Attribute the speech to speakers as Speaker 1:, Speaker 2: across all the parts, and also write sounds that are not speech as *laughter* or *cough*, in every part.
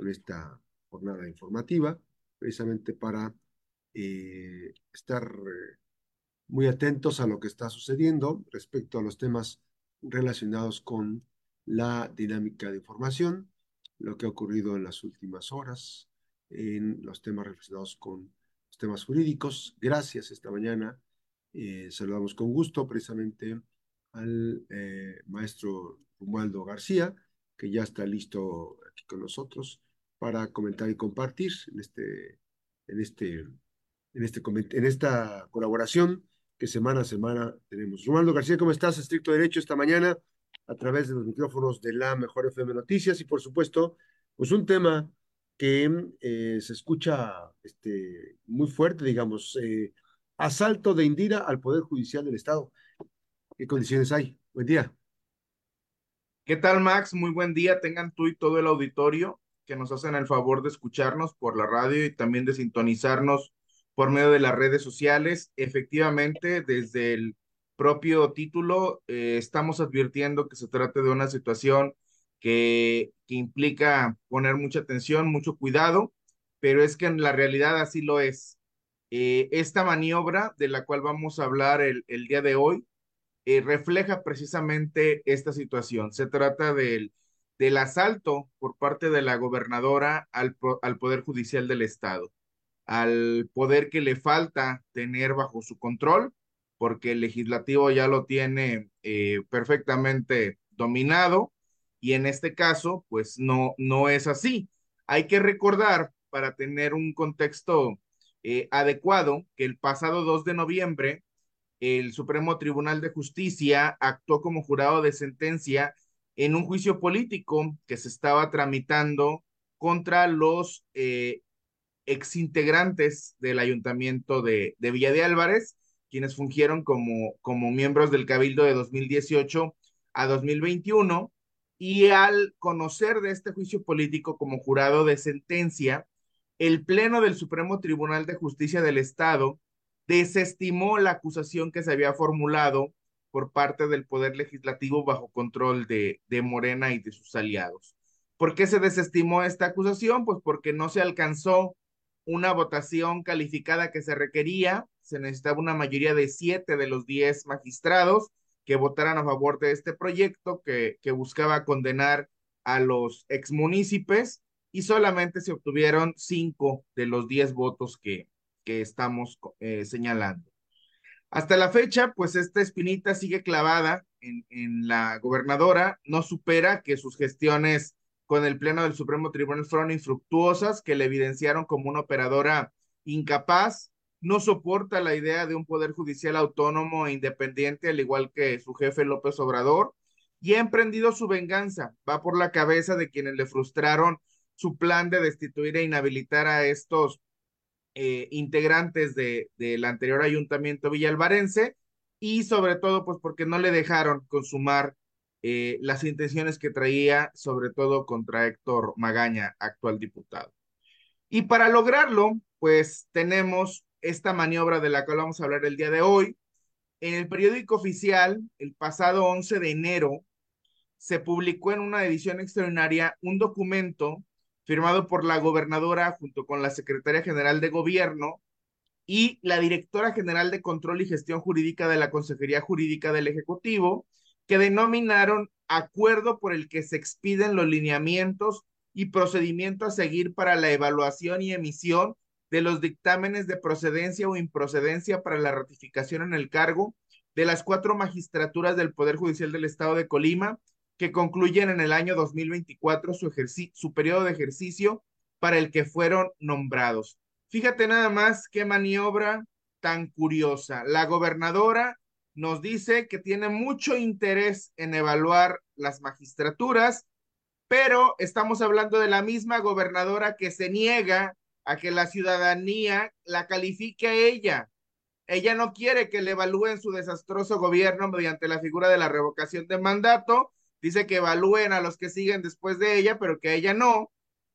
Speaker 1: con esta jornada informativa, precisamente para eh, estar eh, muy atentos a lo que está sucediendo respecto a los temas relacionados con la dinámica de información, lo que ha ocurrido en las últimas horas, en los temas relacionados con los temas jurídicos. Gracias esta mañana. Eh, saludamos con gusto precisamente al eh, maestro Romualdo García, que ya está listo aquí con nosotros para comentar y compartir en este, en este, en este, en esta colaboración que semana a semana tenemos. Romualdo García, ¿cómo estás? Estricto Derecho esta mañana a través de los micrófonos de la Mejor FM Noticias y por supuesto, pues un tema que eh, se escucha este, muy fuerte, digamos, eh, asalto de Indira al Poder Judicial del Estado. ¿Qué condiciones hay? Buen día.
Speaker 2: ¿Qué tal, Max? Muy buen día. Tengan tú y todo el auditorio que nos hacen el favor de escucharnos por la radio y también de sintonizarnos por medio de las redes sociales. Efectivamente, desde el propio título, eh, estamos advirtiendo que se trata de una situación que, que, implica poner mucha atención, mucho cuidado, pero es que en la realidad así lo es. Eh, esta maniobra de la cual vamos a hablar el, el día de hoy eh, refleja precisamente esta situación. Se trata del, del asalto por parte de la gobernadora al, al Poder Judicial del Estado, al poder que le falta tener bajo su control, porque el legislativo ya lo tiene eh, perfectamente dominado y en este caso, pues no, no es así. Hay que recordar, para tener un contexto eh, adecuado, que el pasado 2 de noviembre, el Supremo Tribunal de Justicia actuó como jurado de sentencia en un juicio político que se estaba tramitando contra los eh, exintegrantes del ayuntamiento de, de Villa de Álvarez, quienes fungieron como, como miembros del Cabildo de 2018 a 2021 y al conocer de este juicio político como jurado de sentencia, el Pleno del Supremo Tribunal de Justicia del Estado desestimó la acusación que se había formulado por parte del Poder Legislativo bajo control de, Morena y de sus aliados. ¿Por qué se desestimó esta acusación? Pues porque no se alcanzó una votación calificada que se requería, se necesitaba una mayoría de siete de los diez magistrados que votaran a favor de este proyecto que, buscaba condenar a los exmunícipes y solamente se obtuvieron cinco de los diez votos que, que estamos eh, señalando. Hasta la fecha, pues esta espinita sigue clavada en, en, la gobernadora, no supera que sus gestiones con el Pleno del Supremo Tribunal fueron infructuosas, que le evidenciaron como una operadora incapaz, no soporta la idea de un poder judicial autónomo e independiente, al igual que su jefe López Obrador, y ha emprendido su venganza. Va por la cabeza de quienes le frustraron su plan de destituir e inhabilitar a estos eh, integrantes de, del anterior ayuntamiento villalvarense y sobre todo pues porque no le dejaron consumar eh, las intenciones que traía sobre todo contra Héctor Magaña, actual diputado. Y para lograrlo, pues tenemos esta maniobra de la que vamos a hablar el día de hoy. En el periódico oficial, el pasado 11 de enero, se publicó en una edición extraordinaria un documento firmado por la gobernadora junto con la secretaria general de gobierno y la directora general de control y gestión jurídica de la Consejería Jurídica del Ejecutivo, que denominaron acuerdo por el que se expiden los lineamientos y procedimiento a seguir para la evaluación y emisión de los dictámenes de procedencia o improcedencia para la ratificación en el cargo de las cuatro magistraturas del Poder Judicial del Estado de Colima que concluyen en el año 2024 su, su periodo de ejercicio para el que fueron nombrados. Fíjate nada más qué maniobra tan curiosa. La gobernadora nos dice que tiene mucho interés en evaluar las magistraturas, pero estamos hablando de la misma gobernadora que se niega a que la ciudadanía la califique a ella. Ella no quiere que le evalúen su desastroso gobierno mediante la figura de la revocación de mandato, dice que evalúen a los que siguen después de ella, pero que ella no.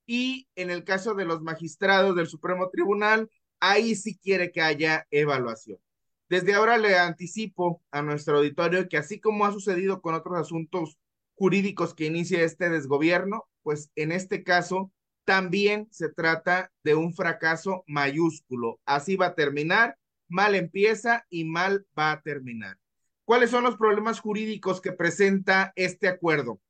Speaker 2: Y en el caso de los magistrados del Supremo Tribunal, ahí sí quiere que haya evaluación. Desde ahora le anticipo a nuestro auditorio que así como ha sucedido con otros asuntos jurídicos que inicia este desgobierno, pues en este caso también se trata de un fracaso mayúsculo. Así va a terminar, mal empieza y mal va a terminar. ¿Cuáles son los problemas jurídicos que presenta este acuerdo?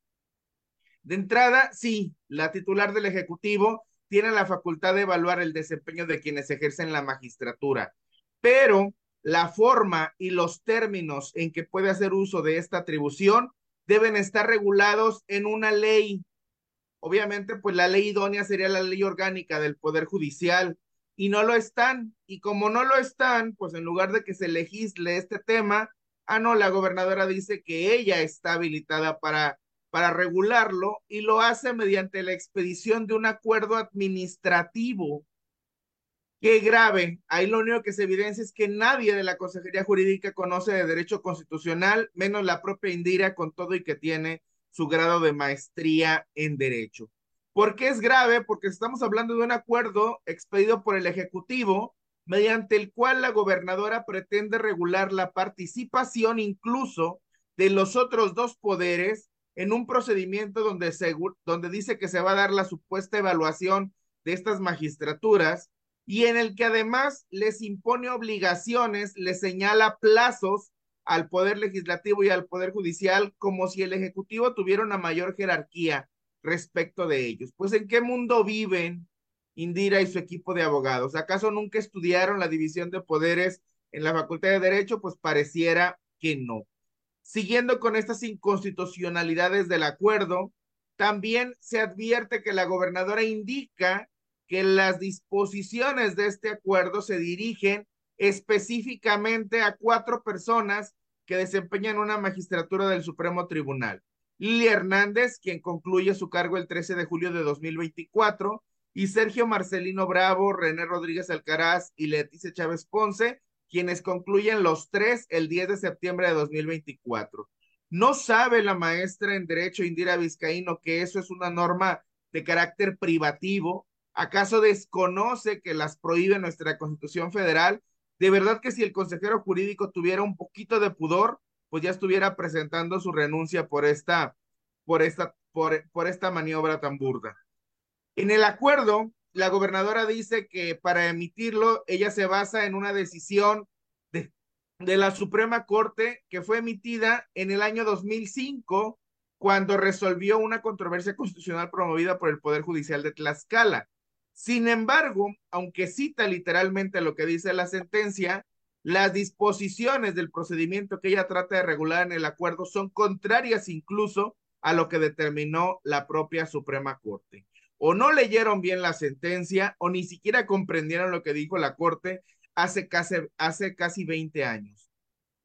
Speaker 2: De entrada, sí, la titular del Ejecutivo tiene la facultad de evaluar el desempeño de quienes ejercen la magistratura, pero la forma y los términos en que puede hacer uso de esta atribución deben estar regulados en una ley. Obviamente, pues la ley idónea sería la ley orgánica del Poder Judicial y no lo están. Y como no lo están, pues en lugar de que se legisle este tema, ah, no, la gobernadora dice que ella está habilitada para, para regularlo y lo hace mediante la expedición de un acuerdo administrativo Qué grave. Ahí lo único que se evidencia es que nadie de la Consejería Jurídica conoce de derecho constitucional, menos la propia Indira con todo y que tiene su grado de maestría en derecho. ¿Por qué es grave? Porque estamos hablando de un acuerdo expedido por el Ejecutivo mediante el cual la gobernadora pretende regular la participación incluso de los otros dos poderes en un procedimiento donde, donde dice que se va a dar la supuesta evaluación de estas magistraturas y en el que además les impone obligaciones, les señala plazos al Poder Legislativo y al Poder Judicial como si el Ejecutivo tuviera una mayor jerarquía respecto de ellos. Pues ¿en qué mundo viven Indira y su equipo de abogados? ¿Acaso nunca estudiaron la división de poderes en la Facultad de Derecho? Pues pareciera que no. Siguiendo con estas inconstitucionalidades del acuerdo, también se advierte que la gobernadora indica que las disposiciones de este acuerdo se dirigen específicamente a cuatro personas que desempeñan una magistratura del Supremo Tribunal. Lili Hernández, quien concluye su cargo el 13 de julio de 2024, y Sergio Marcelino Bravo, René Rodríguez Alcaraz y Leticia Chávez Ponce, quienes concluyen los tres el 10 de septiembre de 2024. No sabe la maestra en Derecho Indira Vizcaíno que eso es una norma de carácter privativo ¿Acaso desconoce que las prohíbe nuestra Constitución Federal? De verdad que si el consejero jurídico tuviera un poquito de pudor, pues ya estuviera presentando su renuncia por esta, por esta, por, por esta maniobra tan burda. En el acuerdo, la gobernadora dice que para emitirlo, ella se basa en una decisión de, la Suprema Corte que fue emitida en el año 2005, cuando resolvió una controversia constitucional promovida por el Poder Judicial de Tlaxcala. Sin embargo, aunque cita literalmente lo que dice la sentencia, las disposiciones del procedimiento que ella trata de regular en el acuerdo son contrarias incluso a lo que determinó la propia Suprema Corte. O no leyeron bien la sentencia o ni siquiera comprendieron lo que dijo la Corte hace casi, hace casi 20 años.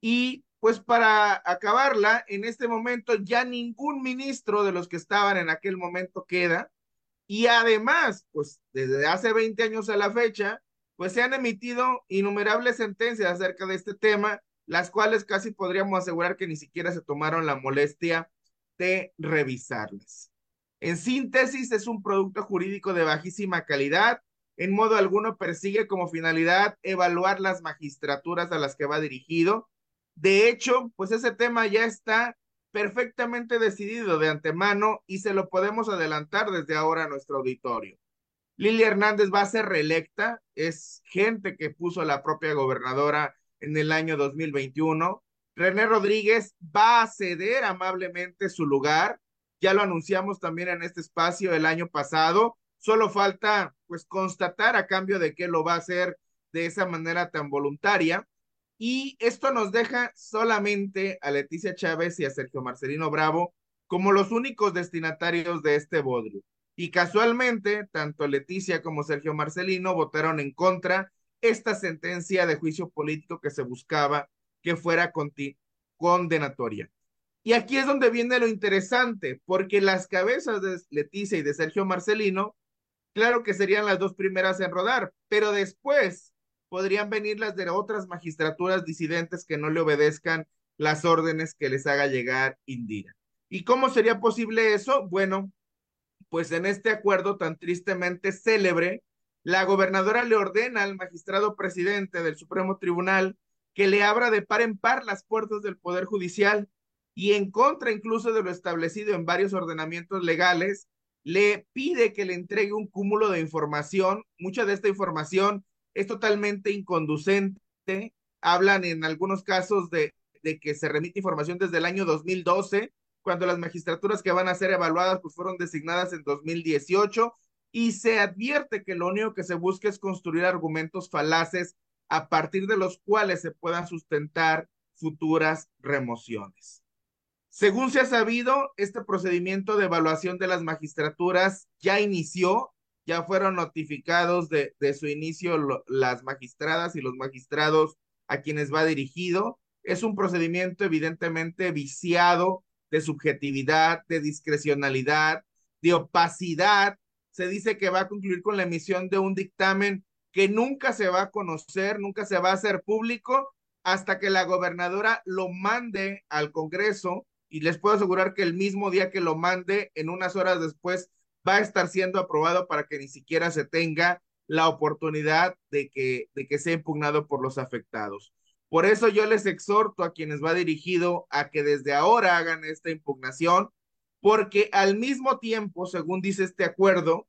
Speaker 2: Y pues para acabarla, en este momento ya ningún ministro de los que estaban en aquel momento queda y además, pues desde hace 20 años a la fecha, pues se han emitido innumerables sentencias acerca de este tema, las cuales casi podríamos asegurar que ni siquiera se tomaron la molestia de revisarlas. En síntesis, es un producto jurídico de bajísima calidad. En modo alguno persigue como finalidad evaluar las magistraturas a las que va dirigido. De hecho, pues ese tema ya está perfectamente decidido de antemano y se lo podemos adelantar desde ahora a nuestro auditorio. Lili Hernández va a ser reelecta, es gente que puso la propia gobernadora en el año 2021. René Rodríguez va a ceder amablemente su lugar, ya lo anunciamos también en este espacio el año pasado, solo falta pues constatar a cambio de que lo va a hacer de esa manera tan voluntaria. Y esto nos deja solamente a Leticia Chávez y a Sergio Marcelino Bravo como los únicos destinatarios de este bodrio. Y casualmente, tanto Leticia como Sergio Marcelino votaron en contra esta sentencia de juicio político que se buscaba que fuera condenatoria. Y aquí es donde viene lo interesante, porque las cabezas de Leticia y de Sergio Marcelino, claro que serían las dos primeras en rodar, pero después podrían venir las de otras magistraturas disidentes que no le obedezcan las órdenes que les haga llegar Indira. ¿Y cómo sería posible eso? Bueno, pues en este acuerdo tan tristemente célebre, la gobernadora le ordena al magistrado presidente del Supremo Tribunal que le abra de par en par las puertas del Poder Judicial y en contra incluso de lo establecido en varios ordenamientos legales, le pide que le entregue un cúmulo de información. Mucha de esta información es totalmente inconducente. Hablan en algunos casos de, que se remite información desde el año 2012, cuando las magistraturas que van a ser evaluadas pues fueron designadas en 2018 y se advierte que lo único que se busca es construir argumentos falaces a partir de los cuales se puedan sustentar futuras remociones. Según se ha sabido, este procedimiento de evaluación de las magistraturas ya inició, ya fueron notificados de, su inicio las magistradas y los magistrados a quienes va dirigido. Es un procedimiento evidentemente viciado de subjetividad, de discrecionalidad, de opacidad. Se dice que va a concluir con la emisión de un dictamen que nunca se va a conocer, nunca se va a hacer público hasta que la gobernadora lo mande al Congreso y les puedo asegurar que el mismo día que lo mande, en unas horas después, va a estar siendo aprobado para que ni siquiera se tenga la oportunidad de que, de que sea impugnado por los afectados. Por eso yo les exhorto a quienes va dirigido a que desde ahora hagan esta impugnación, porque al mismo tiempo, según dice este acuerdo,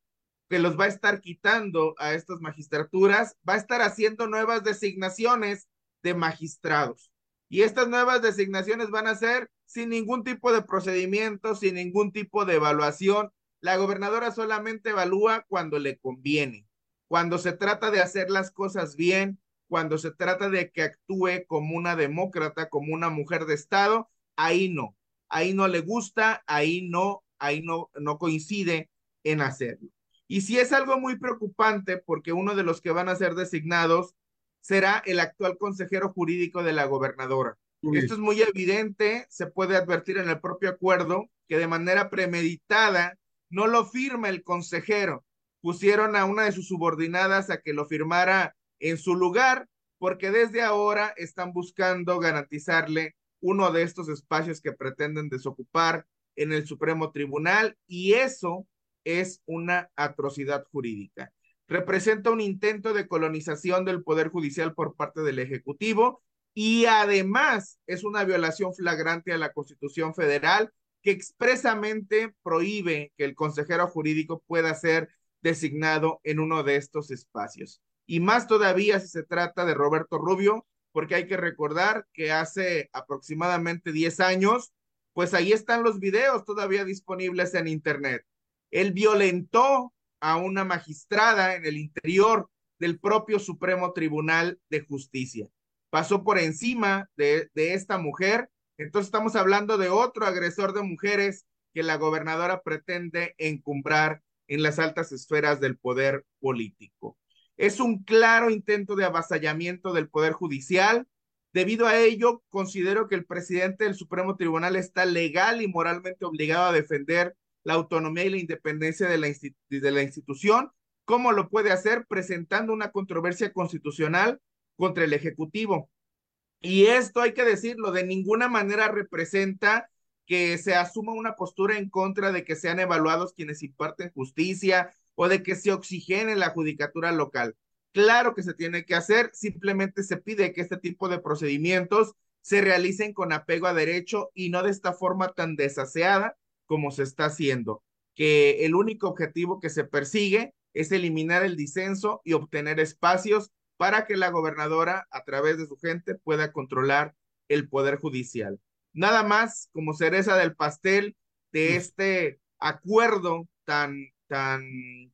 Speaker 2: que los va a estar quitando a estas magistraturas, va a estar haciendo nuevas designaciones de magistrados. Y estas nuevas designaciones van a ser sin ningún tipo de procedimiento, sin ningún tipo de evaluación. La gobernadora solamente evalúa cuando le conviene, cuando se trata de hacer las cosas bien, cuando se trata de que actúe como una demócrata, como una mujer de Estado, ahí no, ahí no le gusta, ahí no, ahí no, no coincide en hacerlo. Y si es algo muy preocupante, porque uno de los que van a ser designados será el actual consejero jurídico de la gobernadora. Uy. Esto es muy evidente, se puede advertir en el propio acuerdo que de manera premeditada no lo firma el consejero. Pusieron a una de sus subordinadas a que lo firmara en su lugar, porque desde ahora están buscando garantizarle uno de estos espacios que pretenden desocupar en el Supremo Tribunal y eso es una atrocidad jurídica. Representa un intento de colonización del Poder Judicial por parte del Ejecutivo y además es una violación flagrante a la Constitución Federal que expresamente prohíbe que el consejero jurídico pueda ser designado en uno de estos espacios y más todavía si se trata de Roberto Rubio, porque hay que recordar que hace aproximadamente 10 años, pues ahí están los videos todavía disponibles en Internet. Él violentó a una magistrada en el interior del propio Supremo Tribunal de Justicia. Pasó por encima de, de esta mujer. Entonces estamos hablando de otro agresor de mujeres que la gobernadora pretende encumbrar en las altas esferas del poder político. Es un claro intento de avasallamiento del Poder Judicial. Debido a ello, considero que el presidente del Supremo Tribunal está legal y moralmente obligado a defender la autonomía y la independencia de la, institución. ¿Cómo lo puede hacer? Presentando una controversia constitucional contra el Ejecutivo. Y esto hay que decirlo, de ninguna manera representa que se asuma una postura en contra de que sean evaluados quienes imparten justicia o de que se oxigene la judicatura local. Claro que se tiene que hacer, simplemente se pide que este tipo de procedimientos se realicen con apego a derecho y no de esta forma tan desaseada como se está haciendo, que el único objetivo que se persigue es eliminar el disenso y obtener espacios para que la gobernadora, a través de su gente, pueda controlar el poder judicial. Nada más como cereza del pastel de este acuerdo tan tan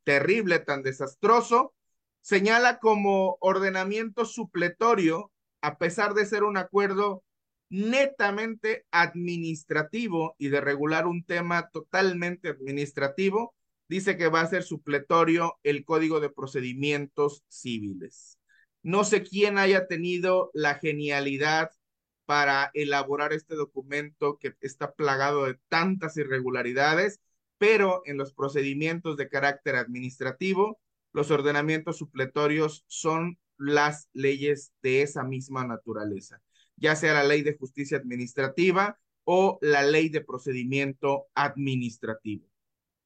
Speaker 2: terrible, tan desastroso, señala como ordenamiento supletorio, a pesar de ser un acuerdo netamente administrativo y de regular un tema totalmente administrativo, dice que va a ser supletorio el Código de Procedimientos Civiles. No sé quién haya tenido la genialidad para elaborar este documento que está plagado de tantas irregularidades pero en los procedimientos de carácter administrativo, los ordenamientos supletorios son las leyes de esa misma naturaleza, ya sea la ley de justicia administrativa o la ley de procedimiento administrativo.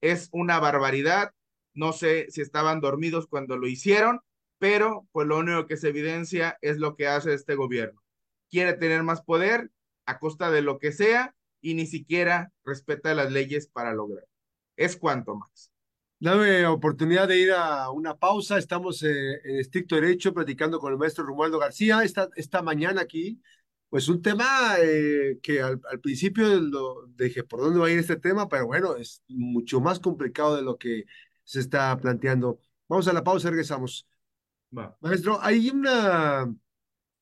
Speaker 2: Es una barbaridad, no sé si estaban dormidos cuando lo hicieron, pero pues lo único que se evidencia es lo que hace este gobierno. Quiere tener más poder a costa de lo que sea y ni siquiera respeta las leyes para lograr. ¿Es cuánto más?
Speaker 1: Dame oportunidad de ir a una pausa. Estamos eh, en estricto derecho platicando con el maestro Romualdo García esta, esta mañana aquí. Pues un tema eh, que al, al, principio lo dije, ¿por dónde va a ir este tema? Pero bueno, es mucho más complicado de lo que se está planteando. Vamos a la pausa, regresamos. Va. Maestro, hay una,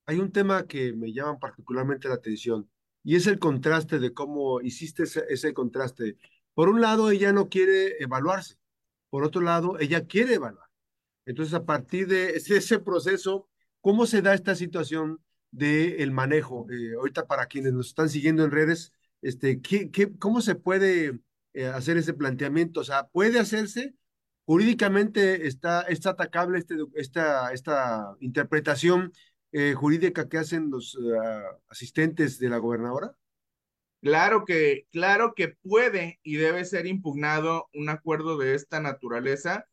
Speaker 1: hay un tema que me llama particularmente la atención y es el contraste de cómo hiciste ese, ese contraste. Por un lado, ella no quiere evaluarse por otro lado, ella quiere evaluar. Entonces, a partir de ese proceso, ¿cómo se da esta situación del el manejo? Eh, ahorita para quienes nos están siguiendo en redes, este, ¿qué, qué, cómo se puede eh, hacer ese planteamiento? O sea, ¿puede hacerse? Jurídicamente está, está atacable este, esta, esta interpretación eh, jurídica que hacen los uh, asistentes de la gobernadora?
Speaker 2: Claro que, claro que puede y debe ser impugnado un acuerdo de esta naturaleza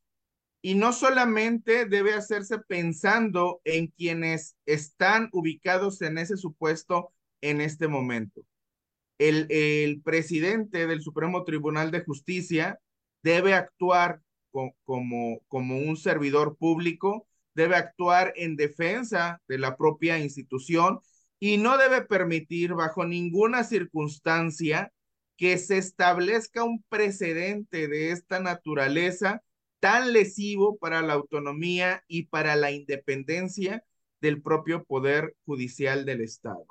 Speaker 2: y no solamente debe hacerse pensando en quienes están ubicados en ese supuesto en este momento. El, el presidente del Supremo Tribunal de Justicia debe actuar co como, como un servidor público, debe actuar en defensa de la propia institución y no debe permitir bajo ninguna circunstancia que se establezca un precedente de esta naturaleza tan lesivo para la autonomía y para la independencia del propio poder judicial del Estado.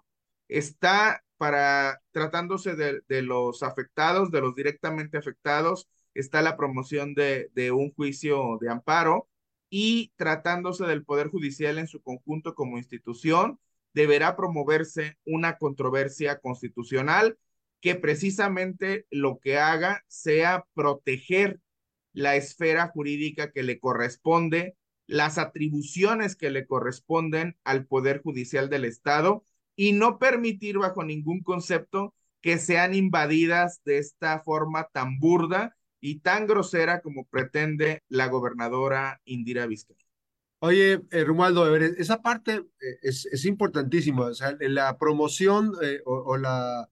Speaker 2: Está para, tratándose de, los afectados, de los directamente afectados, está la promoción de un juicio de amparo y tratándose del Poder Judicial en su conjunto como institución, deberá promoverse una controversia constitucional que precisamente lo que haga sea proteger la esfera jurídica que le corresponde, las atribuciones que le corresponden al Poder Judicial del Estado y no permitir bajo ningún concepto que sean invadidas de esta forma tan burda y tan grosera como pretende la gobernadora Indira Vizcaya.
Speaker 1: Oye, eh, Romualdo, esa parte eh, es, es, importantísima. O sea, la promoción eh, o, la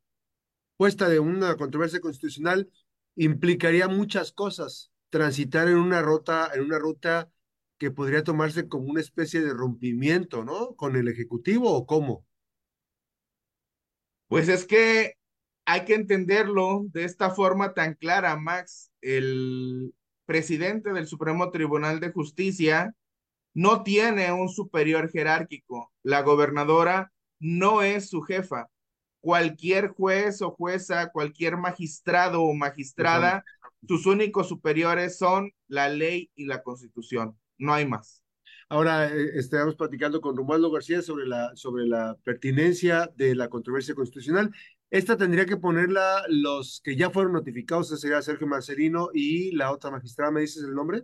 Speaker 1: puesta de una controversia constitucional implicaría muchas cosas. Transitar en una ruta, en una ruta que podría tomarse como una especie de rompimiento, ¿no? Con el Ejecutivo o cómo.
Speaker 2: Pues es que hay que entenderlo de esta forma tan clara, Max. El presidente del Supremo Tribunal de Justicia no tiene un superior jerárquico. La gobernadora no es su jefa. Cualquier juez o jueza, cualquier magistrado o magistrada, sus únicos superiores son la ley y la constitución. No hay más.
Speaker 1: Ahora eh, estamos platicando con Romualdo García sobre la, sobre la pertinencia de la controversia constitucional. Esta tendría que ponerla los que ya fueron notificados, ese sería Sergio Marcelino y la otra magistrada, ¿me dices el nombre?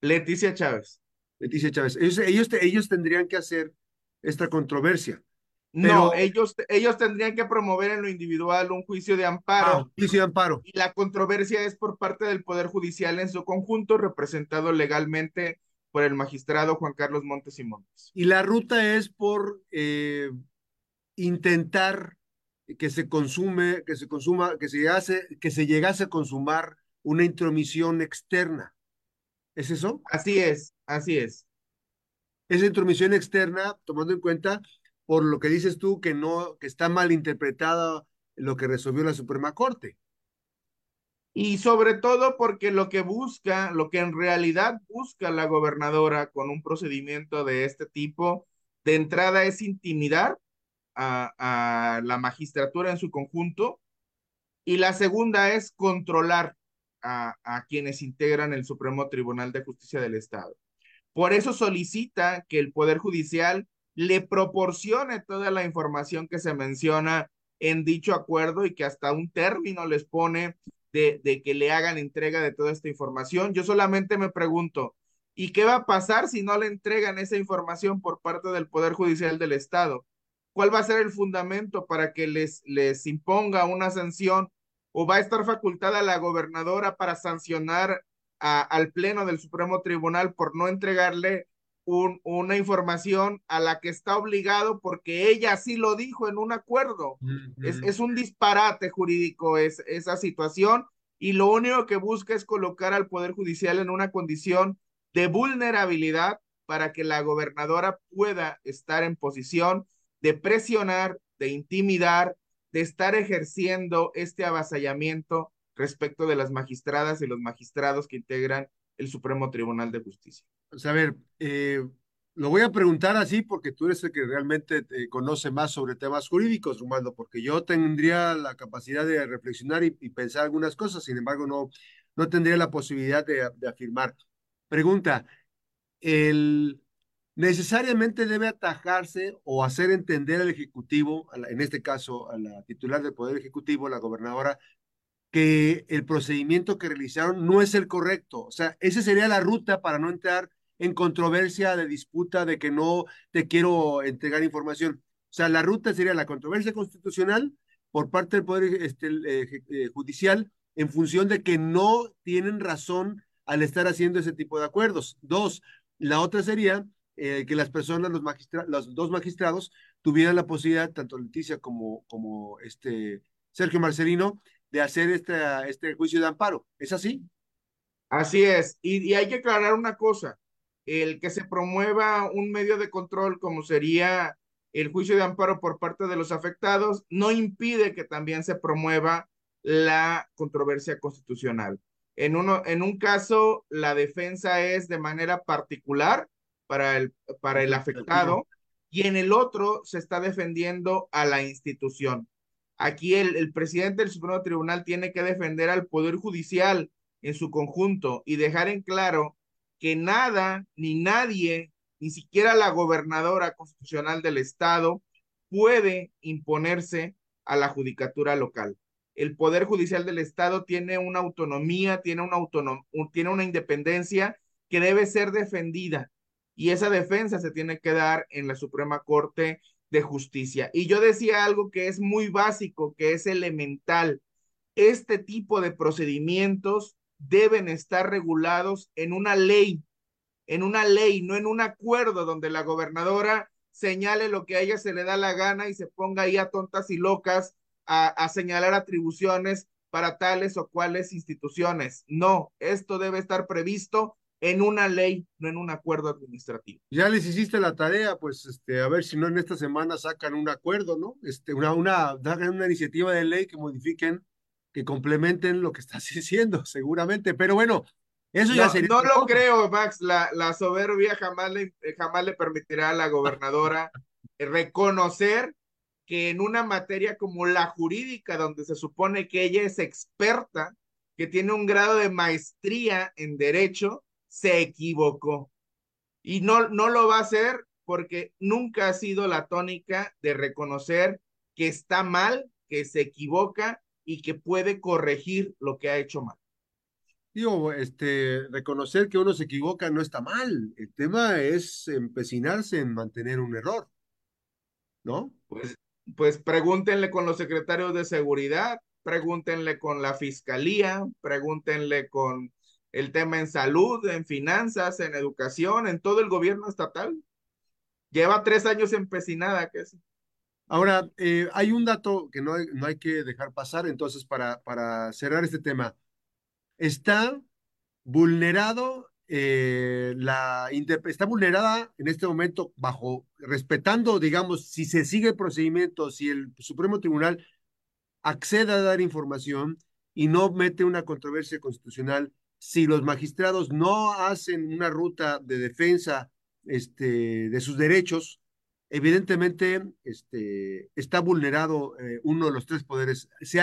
Speaker 2: Leticia Chávez.
Speaker 1: Leticia Chávez. Ellos, ellos, ellos tendrían que hacer esta controversia.
Speaker 2: Pero... No, ellos, ellos tendrían que promover en lo individual un juicio de amparo.
Speaker 1: Ah, juicio de amparo.
Speaker 2: Y la controversia es por parte del Poder Judicial en su conjunto, representado legalmente por el magistrado Juan Carlos Montes y Montes.
Speaker 1: Y la ruta es por eh, intentar que se consume, que se consuma, que se llegase, que se llegase a consumar una intromisión externa. ¿Es eso?
Speaker 2: Así es, así es.
Speaker 1: Esa intromisión externa, tomando en cuenta por lo que dices tú, que no, que está mal interpretada lo que resolvió la Suprema Corte.
Speaker 2: Y sobre todo porque lo que busca, lo que en realidad busca la gobernadora con un procedimiento de este tipo, de entrada es intimidar a, la magistratura en su conjunto y la segunda es controlar a, quienes integran el Supremo Tribunal de Justicia del Estado. Por eso solicita que el Poder Judicial le proporcione toda la información que se menciona en dicho acuerdo y que hasta un término les pone de, de que le hagan entrega de toda esta información. Yo solamente me pregunto, ¿y qué va a pasar si no le entregan esa información por parte del Poder Judicial del Estado? ¿Cuál va a ser el fundamento para que les, les imponga una sanción o va a estar facultada la gobernadora para sancionar a, al Pleno del Supremo Tribunal por no entregarle un, una información a la que está obligado porque ella sí lo dijo en un acuerdo. Uh -huh. es, es, un disparate jurídico es, esa situación y lo único que busca es colocar al Poder Judicial en una condición de vulnerabilidad para que la gobernadora pueda estar en posición de presionar, de intimidar, de estar ejerciendo este avasallamiento respecto de las magistradas y los magistrados que integran el Supremo Tribunal de Justicia.
Speaker 1: A ver, eh, lo voy a preguntar así porque tú eres el que realmente conoce más sobre temas jurídicos, Romualdo, porque yo tendría la capacidad de reflexionar y, pensar algunas cosas, sin embargo, no, no tendría la posibilidad de, afirmar. Pregunta, ¿el necesariamente debe atajarse o hacer entender al Ejecutivo, en este caso a la titular del Poder Ejecutivo, la gobernadora, que el procedimiento que realizaron no es el correcto? O sea, esa sería la ruta para no entrar en controversia de disputa de que no te quiero entregar información. O sea, la ruta sería la controversia constitucional por parte del Poder este, eh, eh, Judicial en función de que no tienen razón al estar haciendo ese tipo de acuerdos. Dos, la otra sería eh, que las personas, los, los dos magistrados, tuvieran la posibilidad, tanto Leticia como, como este Sergio Marcelino, de hacer este, este juicio de amparo. ¿Es así?
Speaker 2: Así es. y hay que aclarar una cosa el que se promueva un medio de control como sería el juicio de amparo por parte de los afectados, no impide que también se promueva la controversia constitucional. En, uno, en un caso, la defensa es de manera particular para el, para el afectado y en el otro se está defendiendo a la institución. Aquí el, el presidente del Supremo Tribunal tiene que defender al Poder Judicial en su conjunto y dejar en claro que nada ni nadie, ni siquiera la gobernadora constitucional del estado, puede imponerse a la judicatura local. El Poder Judicial del Estado tiene una autonomía, tiene una, autonom tiene una independencia que debe ser defendida y esa defensa se tiene que dar en la Suprema Corte de Justicia. Y yo decía algo que es muy básico, que es elemental. Este tipo de procedimientos deben estar regulados en una ley, en una ley, no en un acuerdo donde la gobernadora señale lo que a ella se le da la gana y se ponga ahí a tontas y locas a, señalar atribuciones para tales o cuales instituciones. No, esto debe estar previsto en una ley, no en un acuerdo administrativo.
Speaker 1: Ya les hiciste la tarea, pues este, a ver si no en esta semana sacan un acuerdo, ¿no? Este, una, una, una iniciativa de ley que modifiquen que complementen lo que estás *laughs* diciendo, seguramente. Pero bueno, eso ya
Speaker 2: no, sería. No lo creo, Max. La, la soberbia jamás le, jamás le permitirá a la gobernadora reconocer que en una materia como la jurídica, donde se supone que ella es experta, que tiene un grado de maestría en derecho, se equivocó. Y no, no lo va a hacer porque nunca ha sido la tónica de reconocer que está mal, que se equivoca y que puede corregir lo que ha hecho mal.
Speaker 1: Digo, este, reconocer que uno se equivoca no está mal. El tema es empecinarse en mantener un error, ¿no?
Speaker 2: Pues, pues pregúntenle con los secretarios de seguridad, pregúntenle con la fiscalía, pregúntenle con el tema en salud, en finanzas, en educación, en todo el gobierno estatal. Lleva tres años empecinada, ¿qué es?
Speaker 1: Ahora, eh, hay un dato que no hay, no hay que dejar pasar, entonces, para, para cerrar este tema. Está vulnerado eh, la está vulnerada en este momento bajo respetando, digamos, si se sigue el procedimiento, si el Supremo Tribunal accede a dar información y no mete una controversia constitucional, si los magistrados no hacen una ruta de defensa este, de sus derechos, evidentemente este, está vulnerado eh, uno de los tres poderes. Se,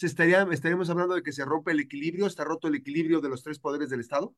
Speaker 1: estaría, estaríamos hablando de que se rompe el equilibrio, está roto el equilibrio de los tres poderes del Estado.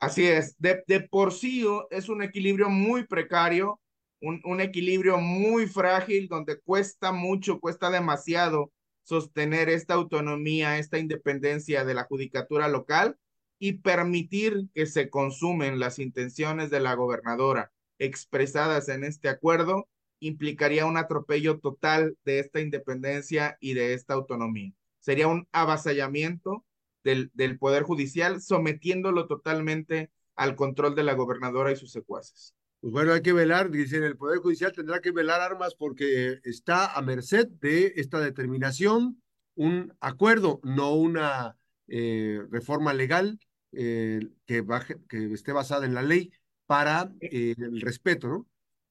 Speaker 2: Así es, de, de por sí es un equilibrio muy precario, un, un equilibrio muy frágil donde cuesta mucho, cuesta demasiado sostener esta autonomía, esta independencia de la judicatura local y permitir que se consumen las intenciones de la gobernadora expresadas en este acuerdo implicaría un atropello total de esta independencia y de esta autonomía. Sería un avasallamiento del, del Poder Judicial, sometiéndolo totalmente al control de la gobernadora y sus secuaces.
Speaker 1: Pues bueno, hay que velar, dicen, el Poder Judicial tendrá que velar armas porque está a merced de esta determinación un acuerdo, no una eh, reforma legal eh, que, baje, que esté basada en la ley para eh, el respeto, ¿no?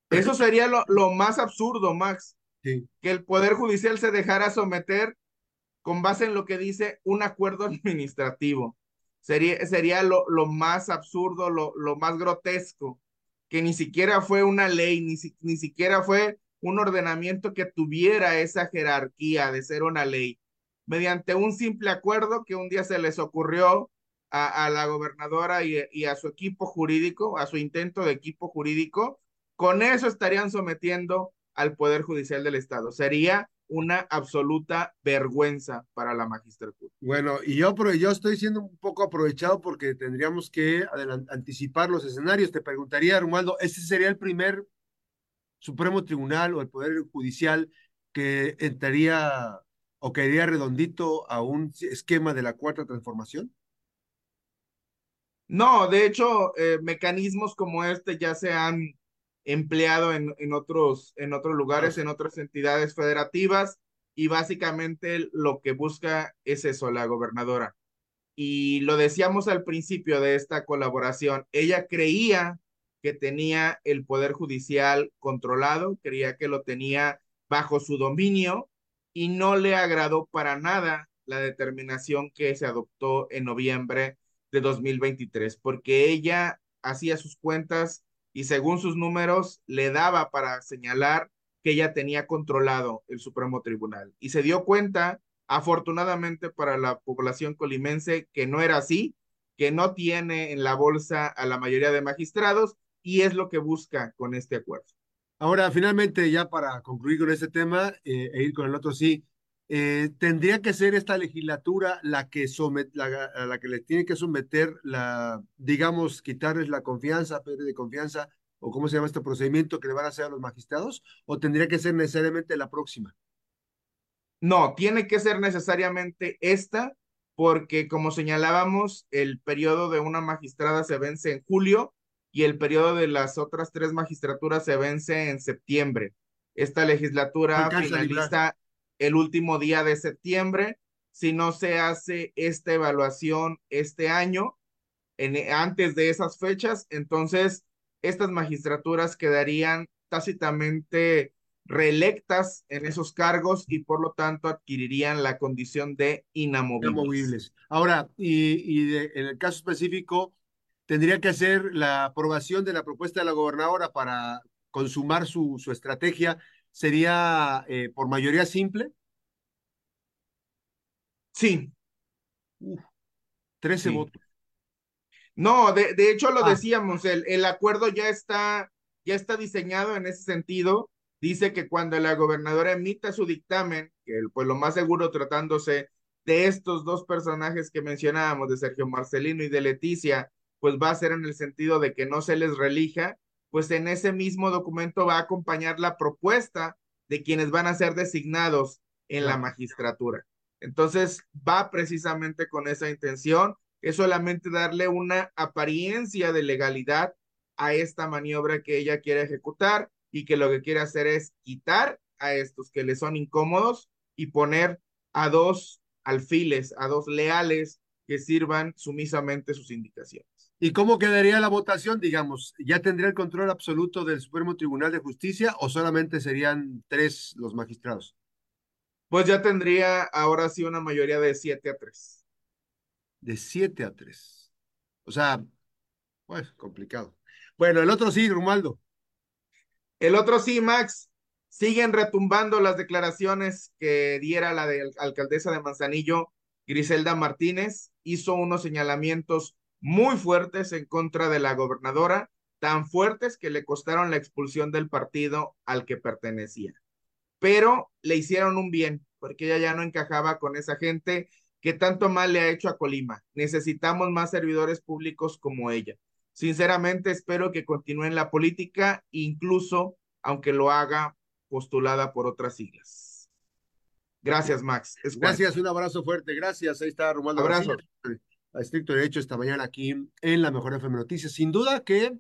Speaker 2: Eso sería lo, lo más absurdo, Max,
Speaker 1: Sí.
Speaker 2: que el Poder Judicial se dejara someter con base en lo que dice un acuerdo *laughs* administrativo. Sería, sería lo, lo más absurdo, lo, lo más grotesco, que ni siquiera fue una ley, ni, si- ni siquiera fue un ordenamiento que tuviera esa jerarquía de ser una ley. Mediante un simple acuerdo que un día se les ocurrió a, la gobernadora y, a su equipo jurídico, a su intento de equipo jurídico, con eso estarían sometiendo al Poder Judicial del Estado. Sería una absoluta vergüenza para la magistratura.
Speaker 1: Bueno, y yo, pero yo estoy siendo un poco aprovechado porque tendríamos que anticipar los escenarios. Te preguntaría, Romualdo, ¿este sería el primer Supremo Tribunal o el Poder Judicial que entraría o caería redondito a un esquema de la Cuarta Transformación?
Speaker 2: No, de hecho, eh, mecanismos como este ya se han empleado en, otros, en otros lugares, en otras entidades federativas, y básicamente lo que busca es eso, la gobernadora. Y lo decíamos al principio de esta colaboración, ella creía que tenía el poder judicial controlado, creía que lo tenía bajo su dominio y no le agradó para nada la determinación que se adoptó en noviembre de 2023, porque ella hacía sus cuentas y según sus números le daba para señalar que ella tenía controlado el Supremo Tribunal y se dio cuenta afortunadamente para la población colimense que no era así, que no tiene en la bolsa a la mayoría de magistrados y es lo que busca con este acuerdo.
Speaker 1: Ahora, finalmente, ya para concluir con este tema eh, e ir con el otro, sí, eh, tendría que ser esta legislatura la que, somet, la, a la que le tiene que someter la, digamos, quitarles la confianza, pérdida de confianza, o cómo se llama este procedimiento que le van a hacer a los magistrados, o tendría que ser necesariamente la próxima.
Speaker 2: No, tiene que ser necesariamente esta, porque como señalábamos, el periodo de una magistrada se vence en julio y el periodo de las otras tres magistraturas se vence en septiembre. Esta legislatura finaliza el último día de septiembre. Si no se hace esta evaluación este año, en, antes de esas fechas, entonces estas magistraturas quedarían tácitamente reelectas en esos cargos y por lo tanto adquirirían la condición de inamovibles. inamovibles.
Speaker 1: Ahora, y, y en el caso específico, tendría que hacer la aprobación de la propuesta de la gobernadora para consumar su, su estrategia. ¿Sería eh, por mayoría simple?
Speaker 2: Sí.
Speaker 1: Uf, 13 sí. votos.
Speaker 2: No, de, de hecho lo ah. decíamos, el, el acuerdo ya está, ya está diseñado en ese sentido dice que cuando la gobernadora emita su dictamen, que pues lo más seguro tratándose de estos dos personajes que mencionábamos, de Sergio Marcelino y de Leticia, pues va a ser en el sentido de que no se les relija, pues en ese mismo documento va a acompañar la propuesta de quienes van a ser designados en la magistratura. Entonces va precisamente con esa intención, es solamente darle una apariencia de legalidad a esta maniobra que ella quiere ejecutar y que lo que quiere hacer es quitar a estos que le son incómodos y poner a dos alfiles, a dos leales que sirvan sumisamente sus indicaciones.
Speaker 1: ¿Y cómo quedaría la votación, digamos? ¿Ya tendría el control absoluto del Supremo Tribunal de Justicia o solamente serían tres los magistrados?
Speaker 2: Pues ya tendría ahora sí una mayoría de siete a tres.
Speaker 1: De siete a tres. O sea, pues complicado. Bueno, el otro sí, Romualdo.
Speaker 2: El otro sí, Max, siguen retumbando las declaraciones que diera la de alcaldesa de Manzanillo, Griselda Martínez, hizo unos señalamientos muy fuertes en contra de la gobernadora, tan fuertes que le costaron la expulsión del partido al que pertenecía. Pero le hicieron un bien, porque ella ya no encajaba con esa gente que tanto mal le ha hecho a Colima. Necesitamos más servidores públicos como ella. Sinceramente espero que continúe en la política, incluso aunque lo haga postulada por otras siglas. Gracias, Max.
Speaker 1: Es Gracias, un abrazo fuerte. Gracias. Ahí está Romualdo.
Speaker 2: Abrazo.
Speaker 1: A estricto derecho esta mañana aquí en la Mejor FM Noticias. Sin duda que,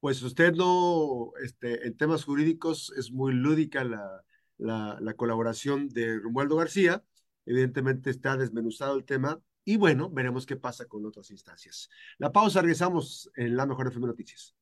Speaker 1: pues usted no, este, en temas jurídicos es muy lúdica la, la, la colaboración de Romualdo García Evidentemente está desmenuzado el tema y bueno, veremos qué pasa con otras instancias. La pausa, regresamos en la Mejor FM Noticias.